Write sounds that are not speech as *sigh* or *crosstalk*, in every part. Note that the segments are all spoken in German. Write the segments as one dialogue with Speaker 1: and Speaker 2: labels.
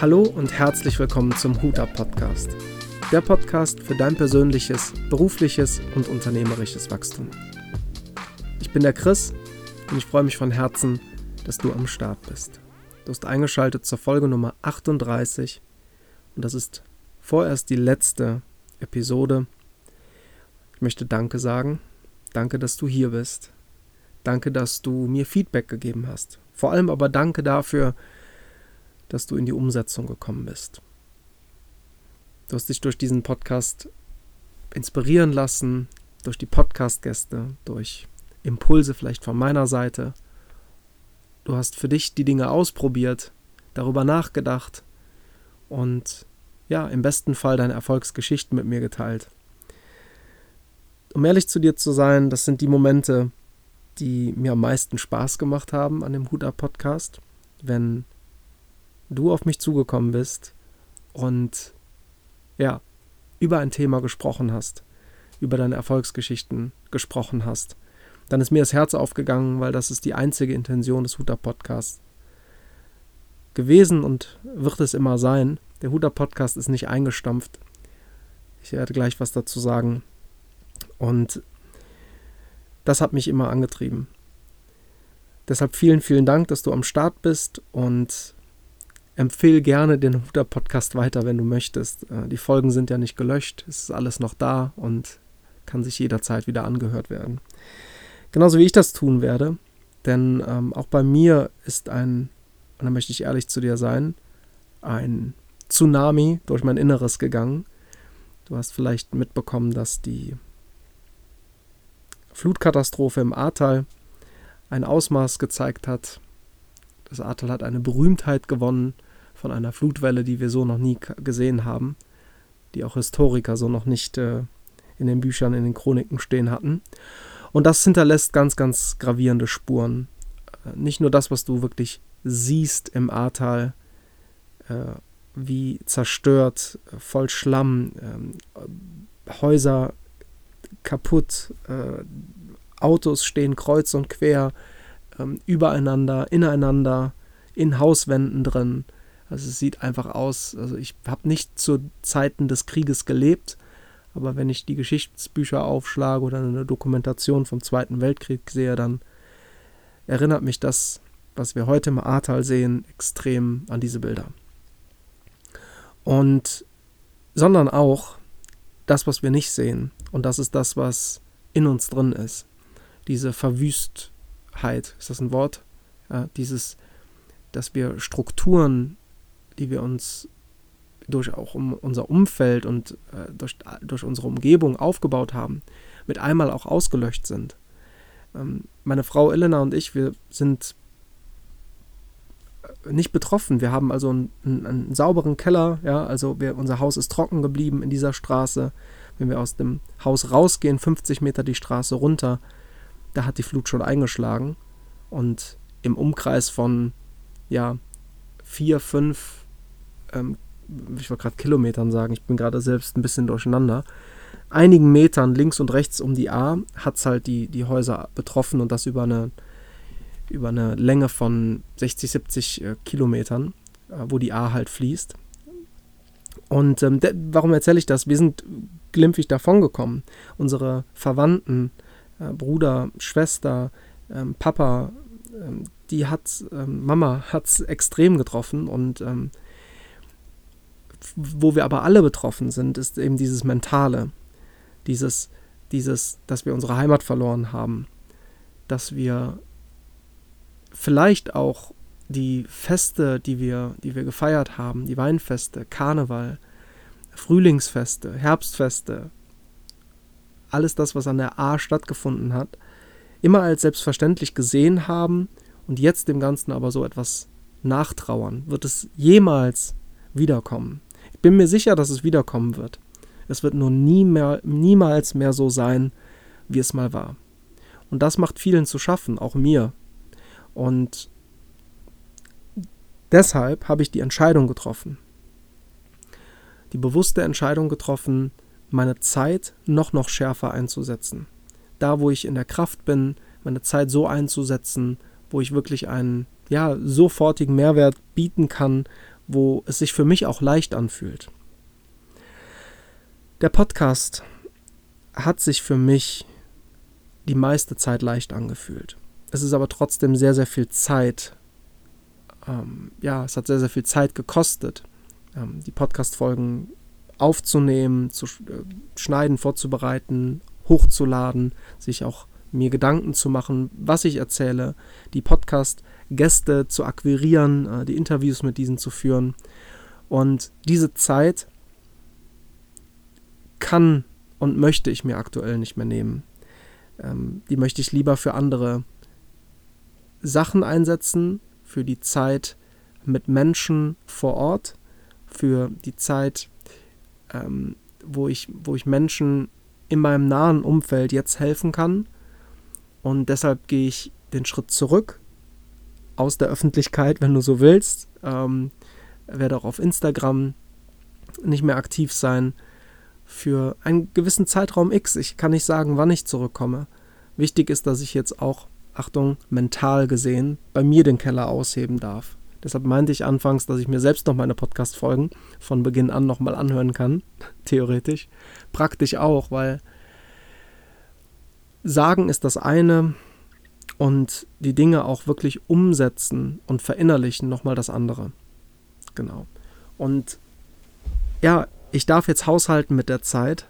Speaker 1: Hallo und herzlich willkommen zum Huda Podcast. Der Podcast für dein persönliches, berufliches und unternehmerisches Wachstum. Ich bin der Chris und ich freue mich von Herzen, dass du am Start bist. Du hast eingeschaltet zur Folge Nummer 38 und das ist vorerst die letzte Episode. Ich möchte Danke sagen. Danke, dass du hier bist. Danke, dass du mir Feedback gegeben hast. Vor allem aber danke dafür, dass du in die Umsetzung gekommen bist. Du hast dich durch diesen Podcast inspirieren lassen, durch die Podcast-Gäste, durch Impulse vielleicht von meiner Seite. Du hast für dich die Dinge ausprobiert, darüber nachgedacht und ja, im besten Fall deine Erfolgsgeschichten mit mir geteilt. Um ehrlich zu dir zu sein, das sind die Momente, die mir am meisten Spaß gemacht haben an dem Huda Podcast, wenn du auf mich zugekommen bist und ja, über ein Thema gesprochen hast, über deine Erfolgsgeschichten gesprochen hast, dann ist mir das Herz aufgegangen, weil das ist die einzige Intention des Huda Podcasts gewesen und wird es immer sein. Der Huda Podcast ist nicht eingestampft. Ich werde gleich was dazu sagen. Und das hat mich immer angetrieben. Deshalb vielen, vielen Dank, dass du am Start bist und empfehle gerne den Huda Podcast weiter, wenn du möchtest. Äh, die Folgen sind ja nicht gelöscht, es ist alles noch da und kann sich jederzeit wieder angehört werden. Genauso wie ich das tun werde, denn ähm, auch bei mir ist ein, und da möchte ich ehrlich zu dir sein, ein Tsunami durch mein Inneres gegangen. Du hast vielleicht mitbekommen, dass die Flutkatastrophe im Ahrtal ein Ausmaß gezeigt hat. Das Ahrtal hat eine Berühmtheit gewonnen von einer Flutwelle, die wir so noch nie gesehen haben, die auch Historiker so noch nicht äh, in den Büchern, in den Chroniken stehen hatten. Und das hinterlässt ganz, ganz gravierende Spuren. Äh, nicht nur das, was du wirklich siehst im Ahrtal, äh, wie zerstört, voll Schlamm, ähm, Häuser kaputt, äh, Autos stehen kreuz und quer, ähm, übereinander, ineinander, in Hauswänden drin. Also es sieht einfach aus, also ich habe nicht zu Zeiten des Krieges gelebt, aber wenn ich die Geschichtsbücher aufschlage oder eine Dokumentation vom Zweiten Weltkrieg sehe, dann erinnert mich das, was wir heute im Ahrtal sehen, extrem an diese Bilder. Und sondern auch das, was wir nicht sehen. Und das ist das, was in uns drin ist. Diese Verwüstheit, ist das ein Wort? Ja, dieses, dass wir Strukturen, die wir uns durch auch um unser Umfeld und äh, durch, durch unsere Umgebung aufgebaut haben, mit einmal auch ausgelöscht sind. Ähm, meine Frau Elena und ich, wir sind nicht betroffen. Wir haben also einen, einen, einen sauberen Keller, ja, also wir, unser Haus ist trocken geblieben in dieser Straße. Wenn wir aus dem Haus rausgehen, 50 Meter die Straße runter, da hat die Flut schon eingeschlagen. Und im Umkreis von, ja, vier, fünf, ähm, ich wollte gerade Kilometern sagen, ich bin gerade selbst ein bisschen durcheinander, einigen Metern links und rechts um die A hat es halt die, die Häuser betroffen und das über eine über eine Länge von 60, 70 äh, Kilometern, äh, wo die A halt fließt. Und ähm, warum erzähle ich das? Wir sind glimpflich davongekommen. Unsere Verwandten, äh, Bruder, Schwester, ähm, Papa, ähm, die hat, ähm, Mama hat es extrem getroffen und ähm, wo wir aber alle betroffen sind, ist eben dieses Mentale, dieses, dieses, dass wir unsere Heimat verloren haben, dass wir vielleicht auch die Feste, die wir, die wir gefeiert haben, die Weinfeste, Karneval, Frühlingsfeste, Herbstfeste, alles das, was an der A stattgefunden hat, immer als selbstverständlich gesehen haben und jetzt dem Ganzen aber so etwas nachtrauern. Wird es jemals wiederkommen? Ich bin mir sicher, dass es wiederkommen wird. Es wird nur nie mehr, niemals mehr so sein, wie es mal war. Und das macht vielen zu schaffen, auch mir. Und deshalb habe ich die Entscheidung getroffen, die bewusste Entscheidung getroffen, meine Zeit noch, noch schärfer einzusetzen. Da, wo ich in der Kraft bin, meine Zeit so einzusetzen, wo ich wirklich einen ja, sofortigen Mehrwert bieten kann, wo es sich für mich auch leicht anfühlt. Der Podcast hat sich für mich die meiste Zeit leicht angefühlt. Es ist aber trotzdem sehr, sehr viel Zeit. Ähm, ja, es hat sehr, sehr viel Zeit gekostet, ähm, die Podcast-Folgen aufzunehmen, zu äh, schneiden, vorzubereiten, hochzuladen, sich auch mir Gedanken zu machen, was ich erzähle, die Podcast-Gäste zu akquirieren, äh, die Interviews mit diesen zu führen. Und diese Zeit kann und möchte ich mir aktuell nicht mehr nehmen. Ähm, die möchte ich lieber für andere Sachen einsetzen, für die Zeit mit Menschen vor Ort, für die Zeit, ähm, wo, ich, wo ich Menschen in meinem nahen Umfeld jetzt helfen kann. Und deshalb gehe ich den Schritt zurück aus der Öffentlichkeit, wenn du so willst. Ähm, werde auch auf Instagram nicht mehr aktiv sein für einen gewissen Zeitraum X. Ich kann nicht sagen, wann ich zurückkomme. Wichtig ist, dass ich jetzt auch, Achtung, mental gesehen, bei mir den Keller ausheben darf. Deshalb meinte ich anfangs, dass ich mir selbst noch meine Podcast-Folgen von Beginn an nochmal anhören kann, *laughs* theoretisch. Praktisch auch, weil sagen ist das eine und die Dinge auch wirklich umsetzen und verinnerlichen nochmal das andere. Genau. Und ja, ich darf jetzt haushalten mit der Zeit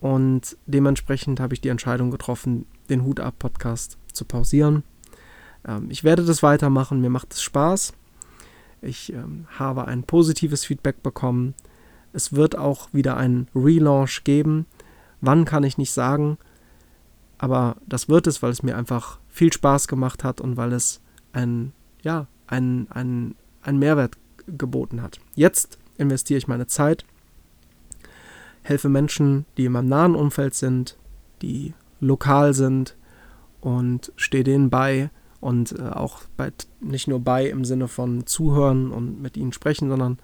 Speaker 1: und dementsprechend habe ich die Entscheidung getroffen, den Hut ab Podcast zu pausieren. Ähm, ich werde das weitermachen, mir macht es Spaß. Ich ähm, habe ein positives Feedback bekommen. Es wird auch wieder einen Relaunch geben. Wann kann ich nicht sagen, aber das wird es, weil es mir einfach viel Spaß gemacht hat und weil es ein, ja, ein, ein, ein Mehrwert geboten hat. Jetzt investiere ich meine Zeit, helfe Menschen, die in meinem nahen Umfeld sind, die lokal sind und stehe denen bei, und äh, auch bei, nicht nur bei im Sinne von zuhören und mit ihnen sprechen, sondern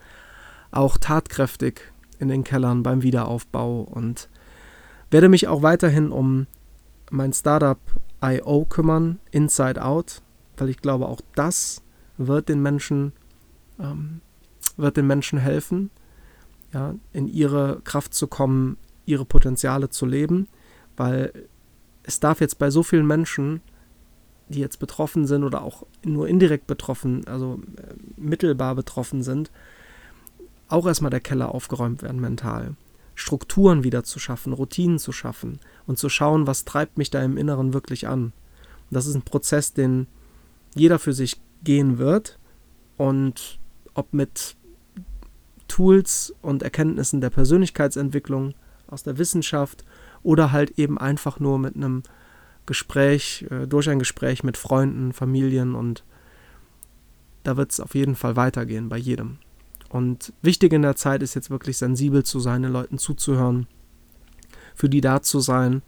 Speaker 1: auch tatkräftig in den Kellern beim Wiederaufbau und werde mich auch weiterhin um mein Startup IO kümmern, Inside Out, weil ich glaube, auch das wird den Menschen, ähm, wird den Menschen helfen, ja, in ihre Kraft zu kommen, ihre Potenziale zu leben, weil es darf jetzt bei so vielen Menschen die jetzt betroffen sind oder auch nur indirekt betroffen, also äh, mittelbar betroffen sind, auch erstmal der Keller aufgeräumt werden mental. Strukturen wieder zu schaffen, Routinen zu schaffen und zu schauen, was treibt mich da im Inneren wirklich an. Und das ist ein Prozess, den jeder für sich gehen wird und ob mit Tools und Erkenntnissen der Persönlichkeitsentwicklung aus der Wissenschaft oder halt eben einfach nur mit einem Gespräch, äh, durch ein Gespräch mit Freunden, Familien und da wird es auf jeden Fall weitergehen bei jedem. Und wichtig in der Zeit ist jetzt wirklich sensibel zu sein, den Leuten zuzuhören, für die da zu sein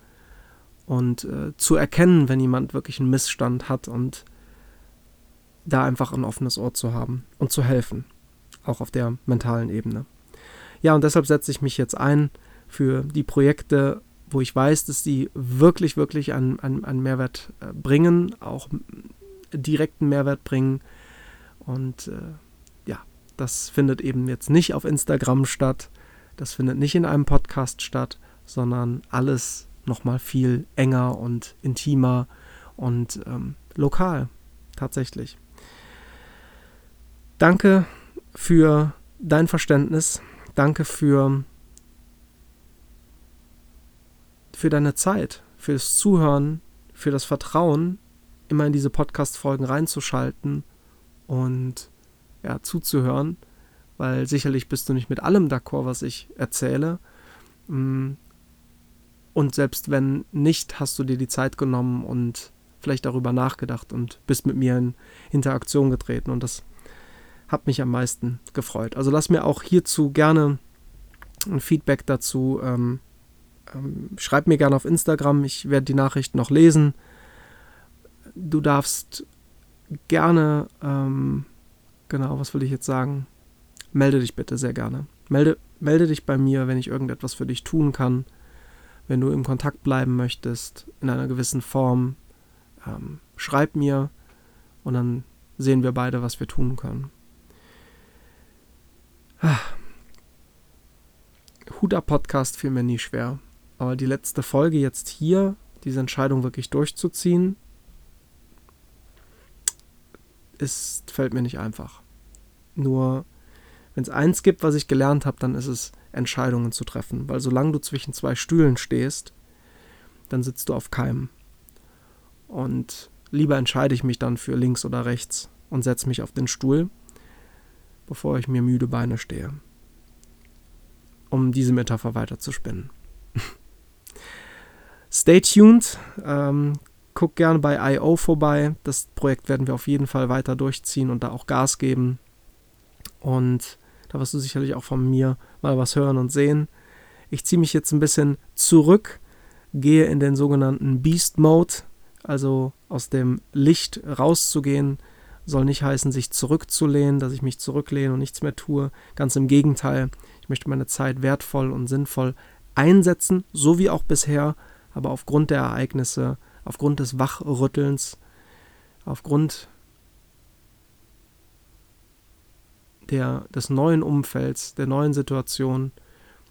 Speaker 1: und äh, zu erkennen, wenn jemand wirklich einen Missstand hat und da einfach ein offenes Ohr zu haben und zu helfen, auch auf der mentalen Ebene. Ja, und deshalb setze ich mich jetzt ein für die Projekte wo ich weiß, dass die wirklich, wirklich einen, einen, einen Mehrwert äh, bringen, auch direkten Mehrwert bringen. Und äh, das findet eben jetzt nicht auf Instagram statt, das findet nicht in einem Podcast statt, sondern alles nochmal viel enger und intimer und ähm, lokal tatsächlich. Danke für dein Verständnis. Danke für für deine Zeit, fürs Zuhören, für das Vertrauen, immer in diese Podcast-Folgen reinzuschalten und ja, zuzuhören, weil sicherlich bist du nicht mit allem d'accord, was ich erzähle. Mm. Und selbst wenn nicht, hast du dir die Zeit genommen und vielleicht darüber nachgedacht und bist mit mir in Interaktion getreten. Und das hat mich am meisten gefreut. Also lass mir auch hierzu gerne ein Feedback dazu ähm, ähm, schreib mir gerne auf Instagram, ich werde die Nachrichten noch lesen. Du darfst gerne, ähm, genau, was will ich jetzt sagen? Melde dich bitte sehr gerne. Melde, melde dich bei mir, wenn ich irgendetwas für dich tun kann. Wenn du im Kontakt bleiben möchtest, in einer gewissen Form, ähm, schreib mir und dann sehen wir beide, was wir tun können. Ah. Huda Podcast fiel mir nie schwer. Aber die letzte Folge jetzt hier, diese Entscheidung wirklich durchzuziehen, ist, fällt mir nicht einfach. Nur, wenn es eins gibt, was ich gelernt habe, dann ist es, Entscheidungen zu treffen. Weil solange du zwischen zwei Stühlen stehst, dann sitzt du auf keinem. Und lieber entscheide ich mich dann für links oder rechts und setze mich auf den Stuhl, bevor ich mir müde Beine stehe. Um diese Metapher weiter zu spinnen. *laughs* Stay tuned. Ähm, guck gerne bei I.O. vorbei. Das Projekt werden wir auf jeden Fall weiter durchziehen und da auch Gas geben. Und da wirst du sicherlich auch von mir mal was hören und sehen. Ich ziehe mich jetzt ein bisschen zurück, gehe in den sogenannten Beast Mode, also aus dem Licht rauszugehen, soll nicht heißen, sich zurückzulehnen, dass ich mich zurücklehne und nichts mehr tue. Ganz im Gegenteil, ich möchte meine Zeit wertvoll und sinnvoll einsetzen, so wie auch bisher, aber aufgrund der Ereignisse aufgrund des Wachrüttelns, aufgrund der, des neuen Umfelds, der neuen Situation,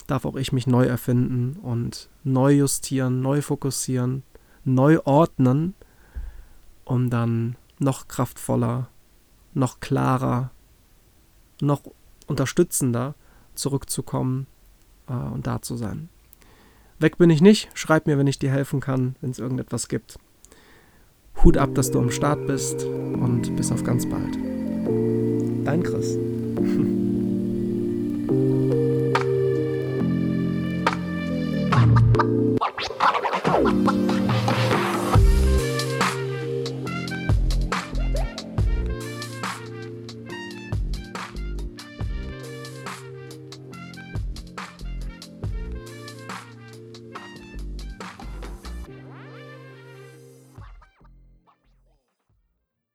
Speaker 1: darf auch ich mich neu erfinden und neu justieren, neu fokussieren, neu ordnen, um dann noch kraftvoller, noch klarer, noch unterstützender zurückzukommen äh, und da zu sein. Weg bin ich nicht. Schreib mir, wenn ich dir helfen kann, wenn es irgendetwas gibt. Hut ab, dass du am Start bist und bis auf ganz bald. Dein Chris. *laughs*